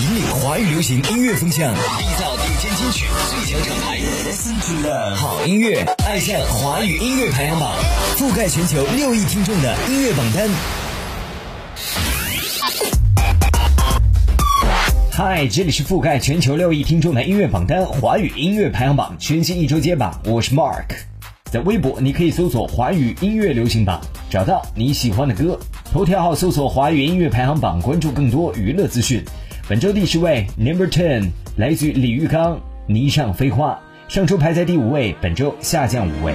引领华语流行音乐风向，缔造顶尖金曲最强厂牌。Listen to love，好音乐，爱上华语音乐排行榜，覆盖全球六亿听众的音乐榜单。嗨，这里是覆盖全球六亿听众的音乐榜单华语音乐排行榜全新一周揭榜，我是 Mark。在微博，你可以搜索“华语音乐流行榜”，找到你喜欢的歌。头条号搜索“华语音乐排行榜”，关注更多娱乐资讯。本周第十位，Number Ten，来自于李玉刚，《霓裳飞花》。上周排在第五位，本周下降五位。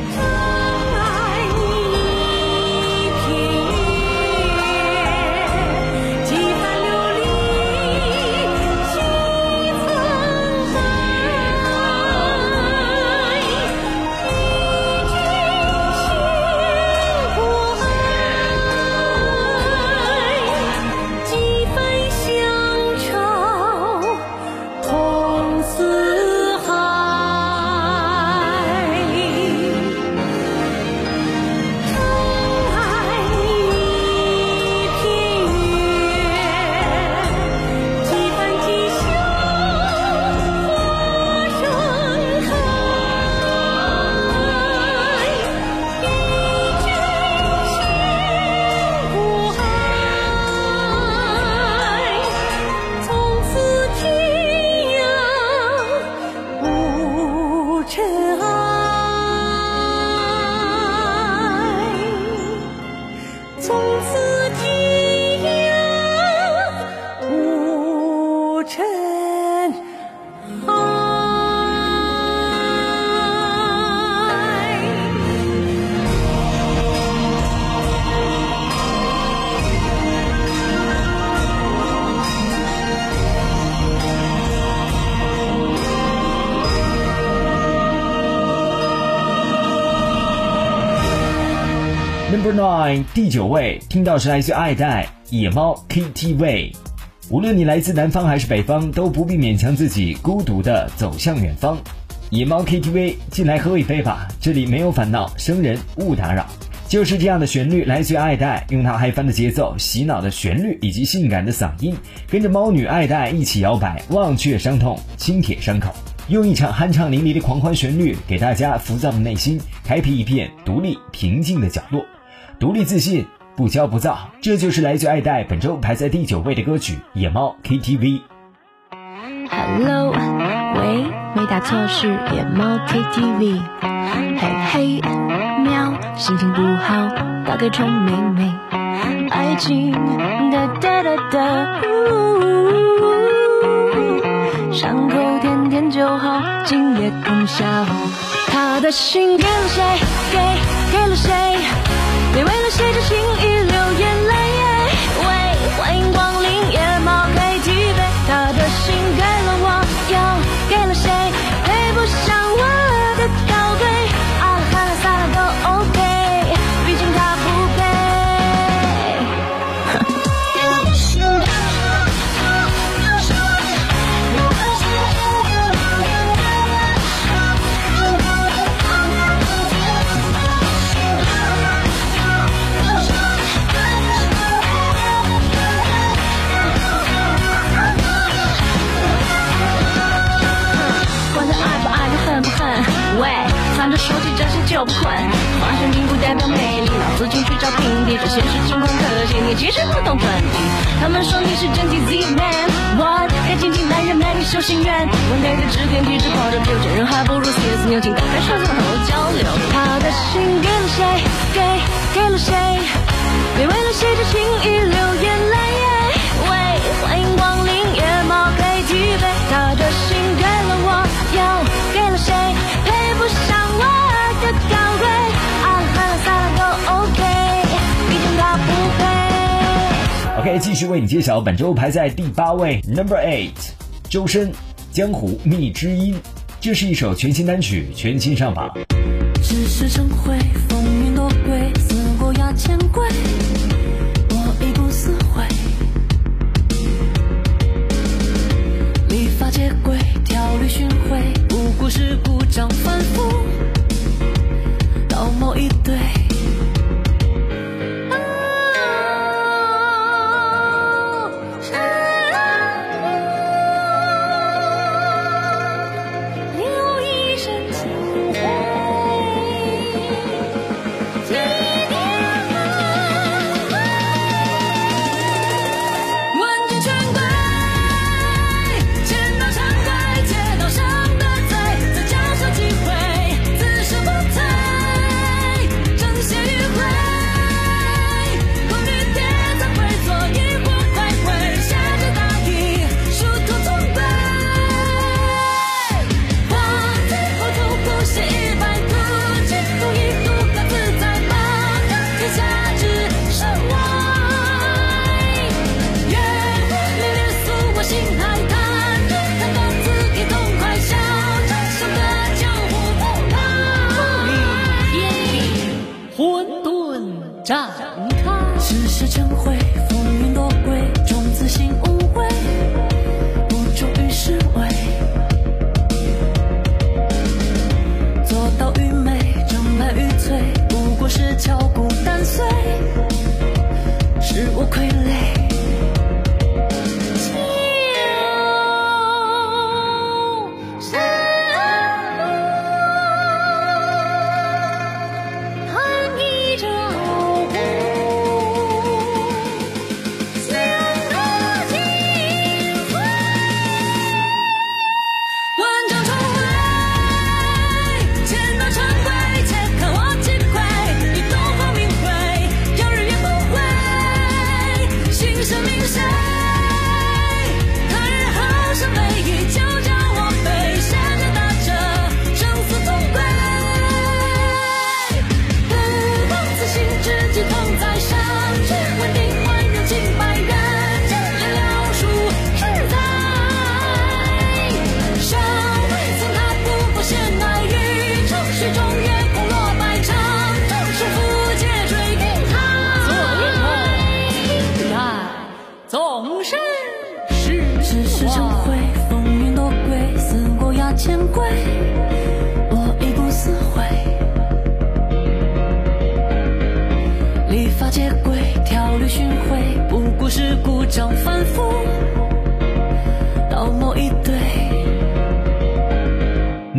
Nine 第九位，听到是来自爱戴野猫 KTV。无论你来自南方还是北方，都不必勉强自己孤独的走向远方。野猫 KTV，进来喝一杯吧，这里没有烦恼，生人勿打扰。就是这样的旋律，来自爱戴，用它嗨翻的节奏、洗脑的旋律以及性感的嗓音，跟着猫女爱戴一起摇摆，忘却伤痛，轻舔伤口，用一场酣畅淋漓的狂欢旋律，给大家浮躁的内心开辟一片独立平静的角落。独立自信，不骄不躁，这就是来自爱戴本周排在第九位的歌曲《野猫 KTV》。Hello，喂，没打错是野猫 KTV。嘿嘿，喵，心情不好打给臭妹妹。爱情哒哒哒哒，伤口舔舔就好，今夜通宵。他的心给了谁？给给了谁？你为了谁的情意手机这些就不困。花生并不代表美丽，老子进去找平地，这现实情况可惜你其实不懂真谛。他们说你是真 T Z man，what？该紧紧男人们你修心愿。问对的指点，体质狂热，有钱人还不如 CS 牛津，打开手机和我交流。他的心给了谁？给给了谁？别为了谁的情意流眼泪。喂，欢迎光临野猫 KTV，他的来继续为你揭晓本周排在第八位，Number Eight，周深《江湖觅知音》，这是一首全新单曲，全新上榜。只是成灰，风云多贵，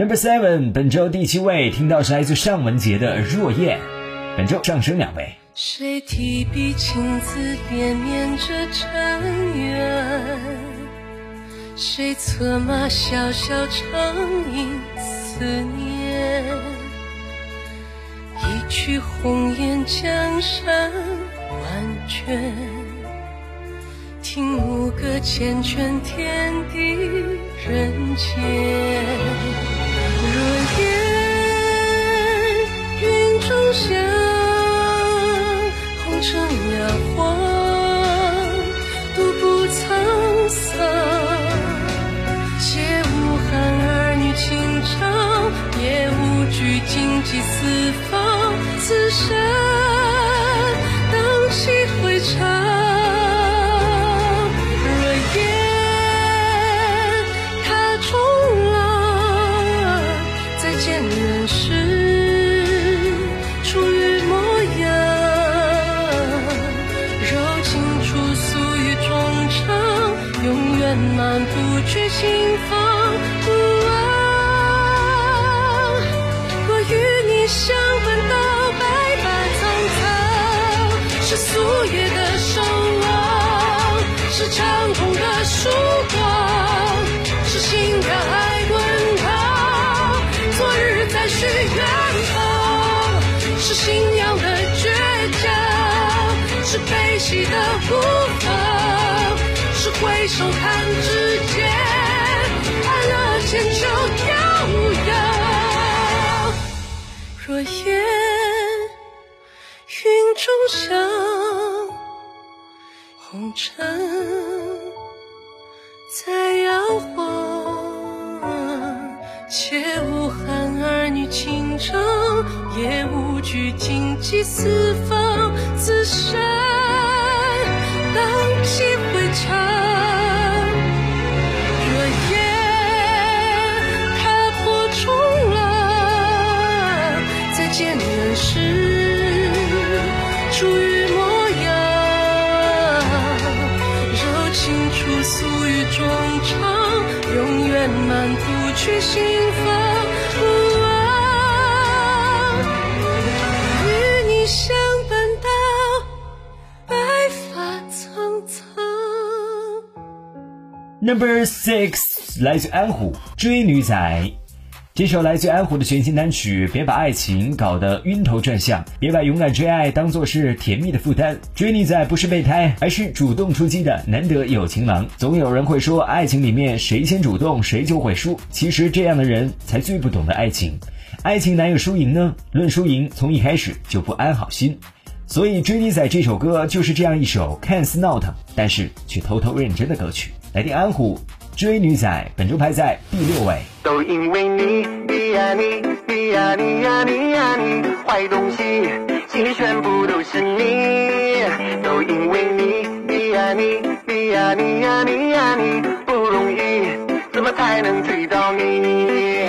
Number Seven，本周第七位听到是来自尚雯婕的《若燕》，本周上升两位。谁提笔亲自点念着尘缘？谁策马萧萧长吟思念？一曲红颜江山万卷，听牧歌缱绻天地人间。若烟云中香。红尘两荒，独步沧桑。且无憾儿女情长，也无惧荆棘四方。此生红尘在摇晃，且无憾儿女情长，也无惧荆棘四方，此生荡气回肠。若烟踏破重浪，再见人世初肠，永远漫步去心房不忘。与你相伴到白发苍苍。Number Six，来自安虎《追女仔》。这首来自安虎的全新单曲，别把爱情搞得晕头转向，别把勇敢追爱当做是甜蜜的负担。追你仔不是备胎，而是主动出击的难得有情郎。总有人会说，爱情里面谁先主动谁就会输。其实这样的人才最不懂得爱情。爱情哪有输赢呢？论输赢，从一开始就不安好心。所以《追你仔》这首歌就是这样一首看似闹腾，但是却偷偷认真的歌曲。来听安虎《追女仔》，本周排在第六位。都因为你，你呀你，你呀你呀你呀你，坏东西，心里全部都是你。都因为你，你呀你，你呀你呀你呀你，不容易，怎么才能追到你？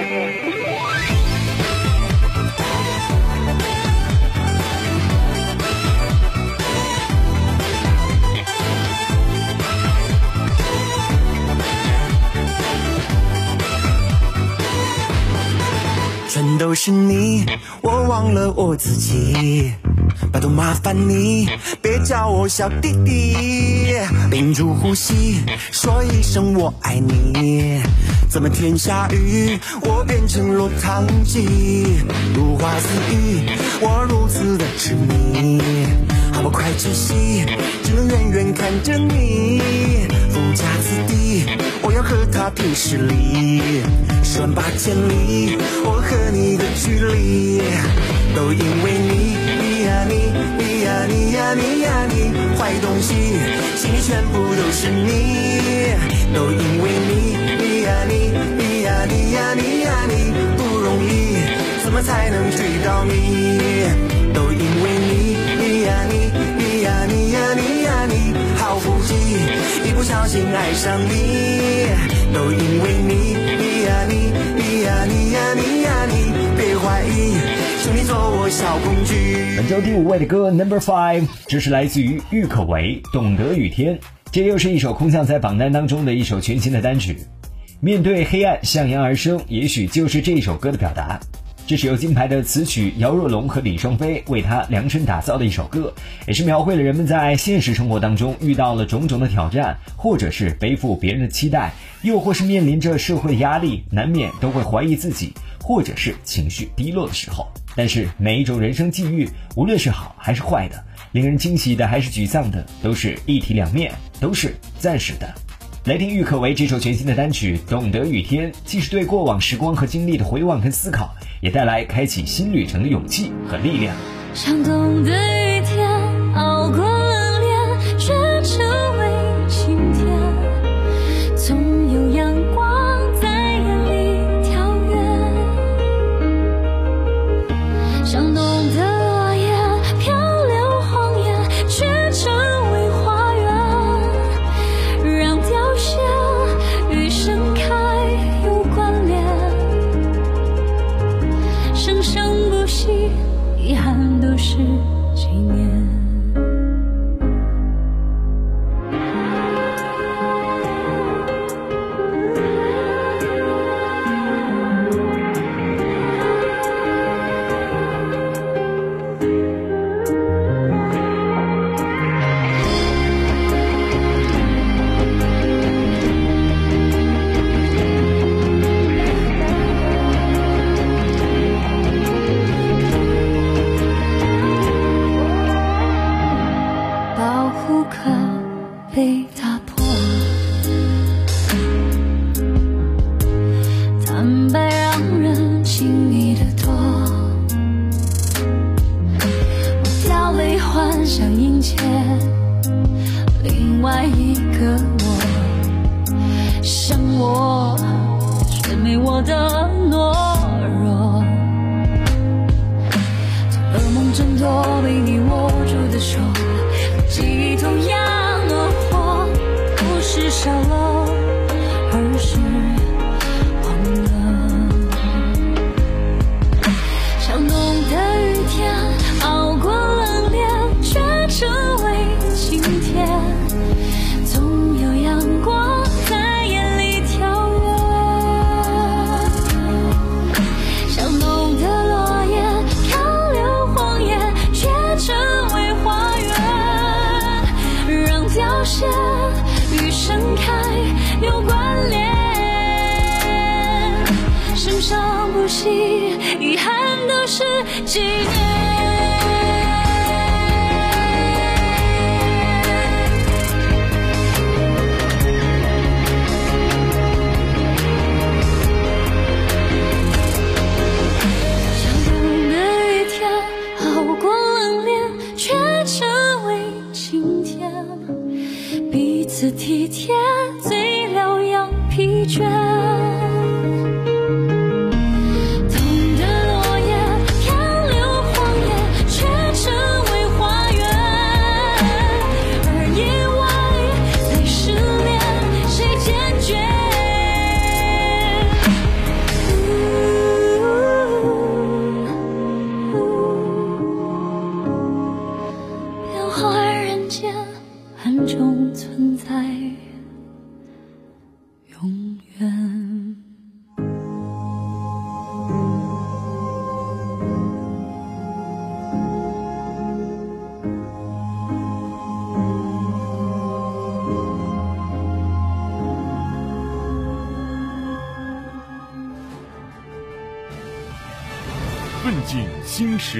都是你，我忘了我自己。拜托麻烦你，别叫我小弟弟。屏住呼吸，说一声我爱你。怎么天下雨，我变成落汤鸡？如花似玉，我如此的痴迷。好不快窒息，只能远远看着你。富家子弟，我要和他拼实力。十万八千里，我和你的距离，都因为你，你呀你，你呀你呀你呀你，坏东西，心里全部都是你，都因为你，你呀你，你呀你呀你呀你，不容易，怎么才能追到你？都因为你，你呀你，你呀你呀你呀你，好不济，一不小心爱上你，都因为你，你呀你，你呀你呀你呀你，别怀疑，求你做我小工具。本周第五位的歌 Number Five，这是来自于郁可唯《懂得雨天》，这又是一首空降在榜单当中的一首全新的单曲。面对黑暗，向阳而生，也许就是这首歌的表达。这是由金牌的词曲姚若龙和李双飞为他量身打造的一首歌，也是描绘了人们在现实生活当中遇到了种种的挑战，或者是背负别人的期待，又或是面临着社会的压力，难免都会怀疑自己，或者是情绪低落的时候。但是每一种人生际遇，无论是好还是坏的，令人惊喜的还是沮丧的，都是一体两面，都是暂时的。来听郁可唯这首全新的单曲《懂得雨天》，既是对过往时光和经历的回望跟思考，也带来开启新旅程的勇气和力量。像懂得雨天，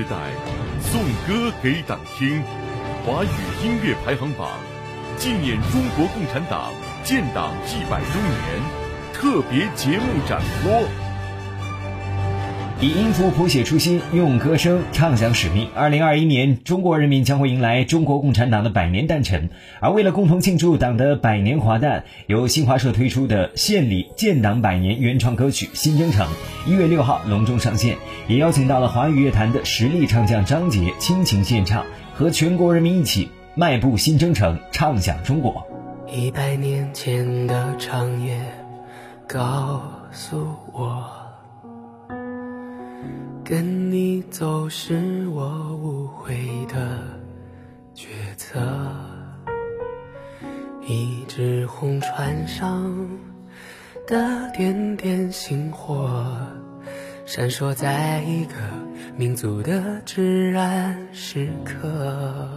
代，颂歌给党听。华语音乐排行榜纪念中国共产党建党一百周年特别节目展播。以音符谱写初心，用歌声唱响使命。二零二一年，中国人民将会迎来中国共产党的百年诞辰。而为了共同庆祝党的百年华诞，由新华社推出的献礼建党百年原创歌曲《新征程》，一月六号隆重上线，也邀请到了华语乐坛的实力唱将张杰倾情献唱，和全国人民一起迈步新征程，唱响中国。一百年前的长夜告诉我，跟你走是我无悔的抉择。一只红船上的点点星火，闪烁在一个民族的至暗时刻。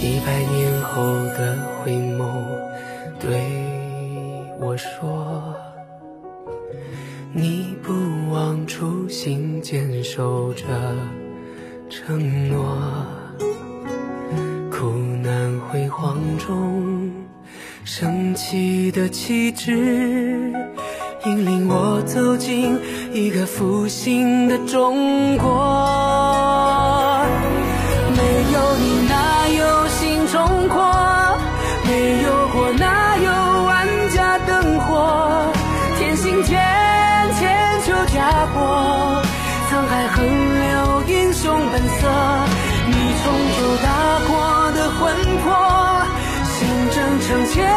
一百年后的回眸，对我说：“你不忘初心，坚守着承诺。”苦难辉煌中升起的旗帜，引领我走进一个复兴的中国。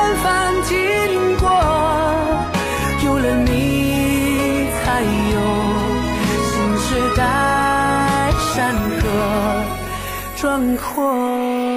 程千帆经过，有了你，才有新时代山河壮阔。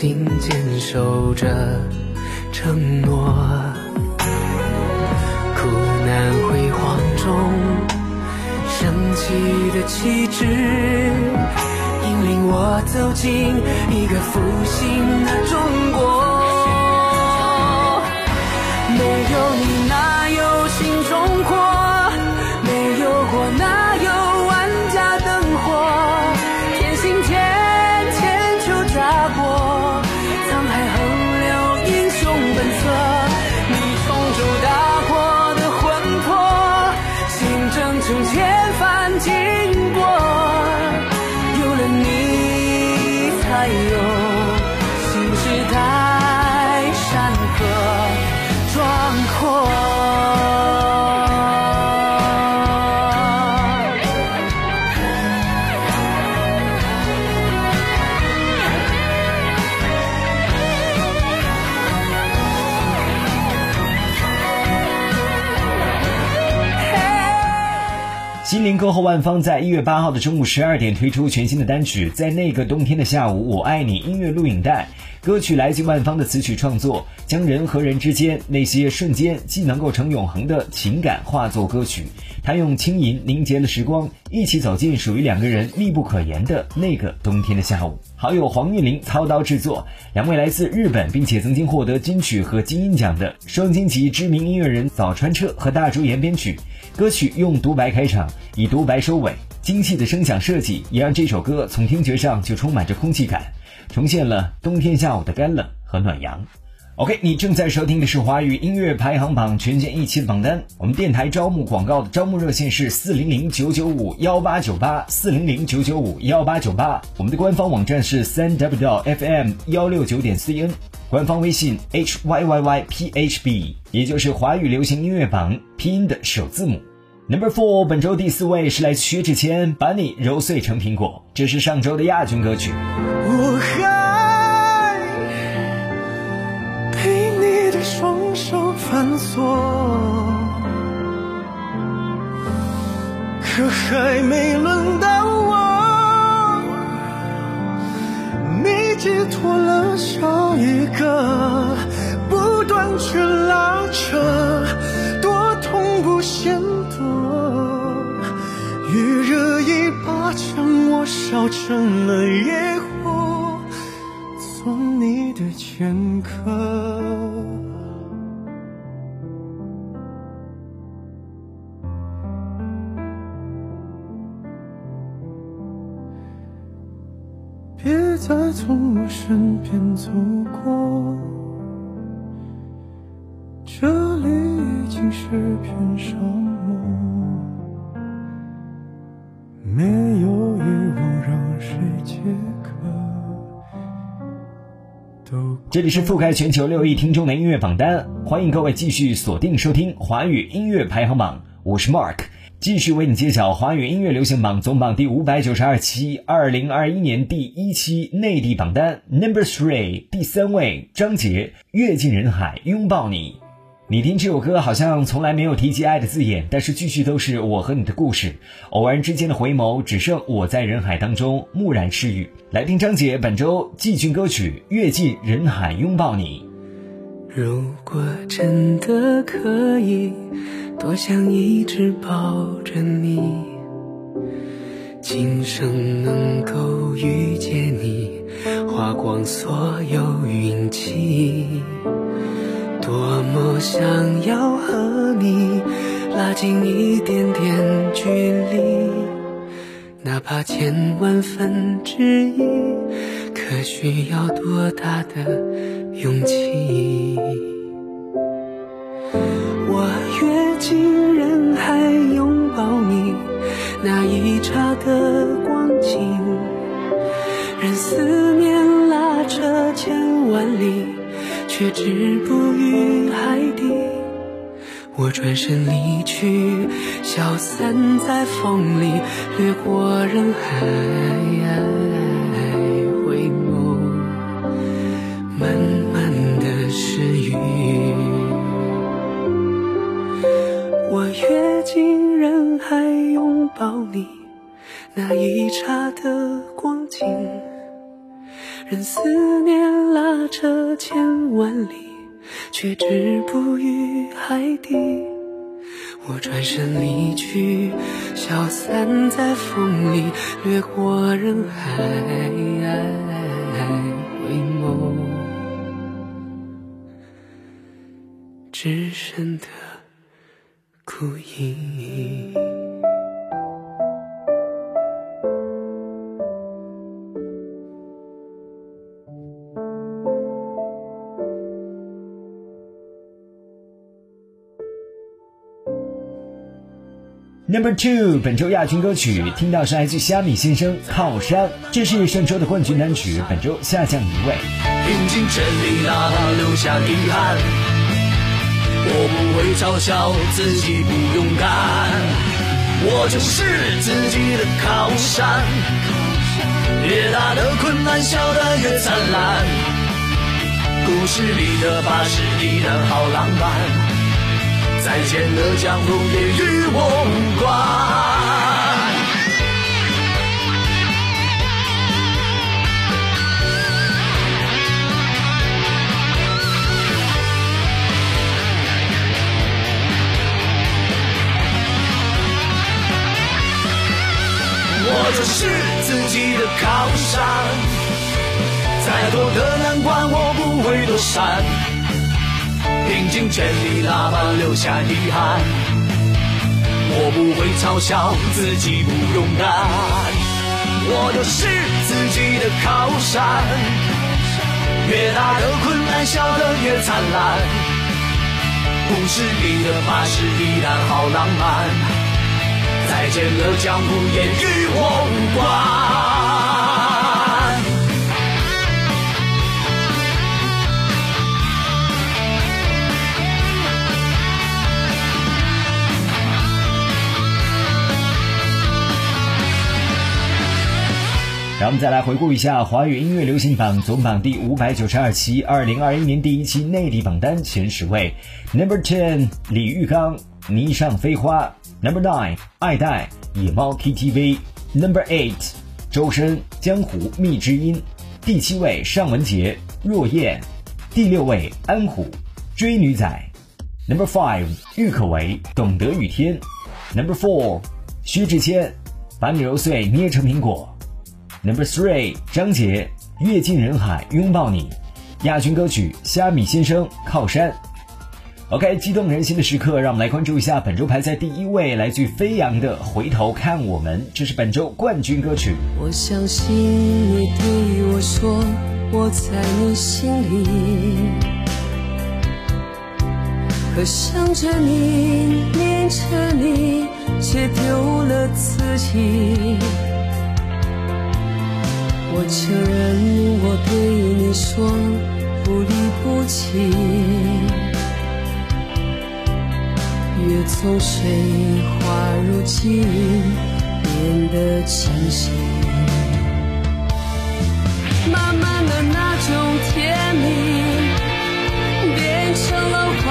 心，坚守着承诺。苦难辉煌中升起的旗帜，引领我走进一个复兴的中国。后万芳在一月八号的中午十二点推出全新的单曲《在那个冬天的下午，我爱你》音乐录影带。歌曲来自万芳的词曲创作，将人和人之间那些瞬间既能够成永恒的情感化作歌曲。他用轻盈凝结了时光，一起走进属于两个人密不可言的那个冬天的下午。好友黄韵玲操刀制作，两位来自日本并且曾经获得金曲和金鹰奖的双金级知名音乐人早川彻和大竹研编曲。歌曲用独白开场，以独白收尾，精细的声响设计也让这首歌从听觉上就充满着空气感，重现了冬天下午的干冷和暖阳。OK，你正在收听的是华语音乐排行榜全线一期的榜单。我们电台招募广告的招募热线是四零零九九五幺八九八四零零九九五幺八九八。我们的官方网站是三 w fm 幺六九点 cn，官方微信 h y y y p h b，也就是华语流行音乐榜拼音的首字母。Number four，本周第四位是来自薛之谦，把你揉碎成苹果，这是上周的亚军歌曲。我反锁，可还没轮到我，你只拖了下一个，不断去拉扯，多痛不嫌多。余热一把将我烧成了野火，做你的前科。从我身边走过，这里已经是片沙漠，没有遗忘让谁解渴。这里是覆盖全球六亿听众的音乐榜单，欢迎各位继续锁定收听华语音乐排行榜，我是 Mark，继续为你揭晓华语音乐流行榜总榜第五百九十二期，二零二一年第一期内地榜单 Number Three 第三位张杰，阅尽人海拥抱你。你听这首歌好像从来没有提及爱的字眼，但是句句都是我和你的故事。偶然之间的回眸，只剩我在人海当中木然失语。来听张杰本周季军歌曲《阅尽人海拥抱你》。如果真的可以，多想一直抱着你，今生能够遇见你，花光所有运气。多么想要和你拉近一点点距离，哪怕千万分之一，可需要多大的勇气？我跃进人海拥抱你，那一刹的光景，任思念拉扯千万里。却止步于海底。我转身离去，消散在风里，掠过人海，那一刹的光景。任思念拉扯千万里，却止步于海底。我转身离去，消散在风里，掠过人海，回眸，只剩的孤影。Number two，本周亚军歌曲听到是来自虾米先生《靠山》，这是上周的冠军单曲，本周下降一位。拼尽全力，哪怕留下遗憾，我不会嘲笑自己不勇敢，我就是自己的靠山。越大的困难，笑得越灿烂。故事里的巴士依然好浪漫。再见的江湖也与我无关。我就是自己的靠山，再多的难关我不会躲闪。拼尽全力，哪怕留下遗憾，我不会嘲笑自己不勇敢。我就是自己的靠山，越大的困难，笑得越灿烂。故事里的巴士依然好浪漫，再见了江湖，也与我无关。让我们再来回顾一下华语音乐流行榜总榜第五百九十二期，二零二一年第一期内地榜单前十位。：Number Ten，李玉刚《霓裳飞花》；Number Nine，爱戴野猫 KTV；Number Eight，周深《江湖蜜之音》；第七位尚雯婕《若燕》；第六位安虎《追女仔》；Number Five，郁可唯《懂得雨天》；Number Four，薛之谦把你揉碎捏成苹果。Number three，张杰《阅尽人海拥抱你》，亚军歌曲《虾米先生靠山》。OK，激动人心的时刻，让我们来关注一下本周排在第一位，来自飞扬的《回头看我们》，这是本周冠军歌曲。我相信你对我说，我在你心里，可想着你，念着你，却丢了自己。我承认我对你说不离不弃，月从水花如镜，变得清晰。慢慢的那种甜蜜，变成了怀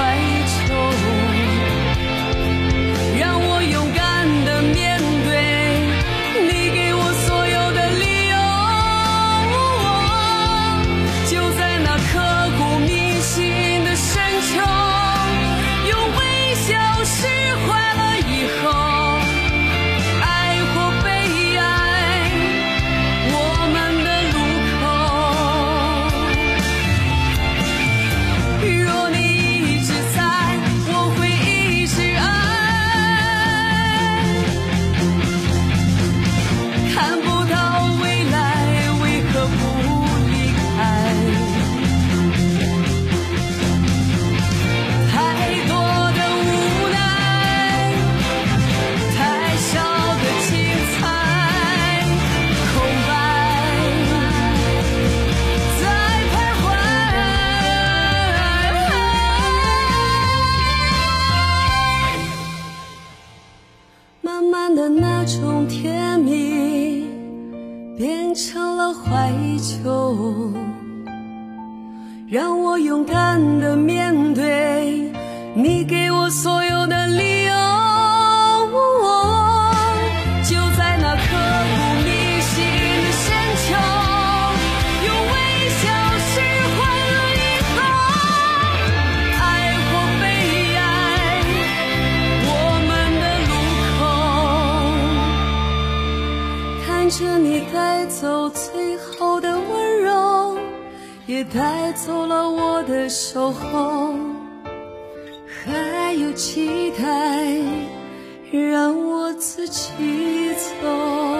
慢的那种甜蜜，变成了怀旧。让我勇敢的面对你给我所有带走了我的守候还有期待让我自己走。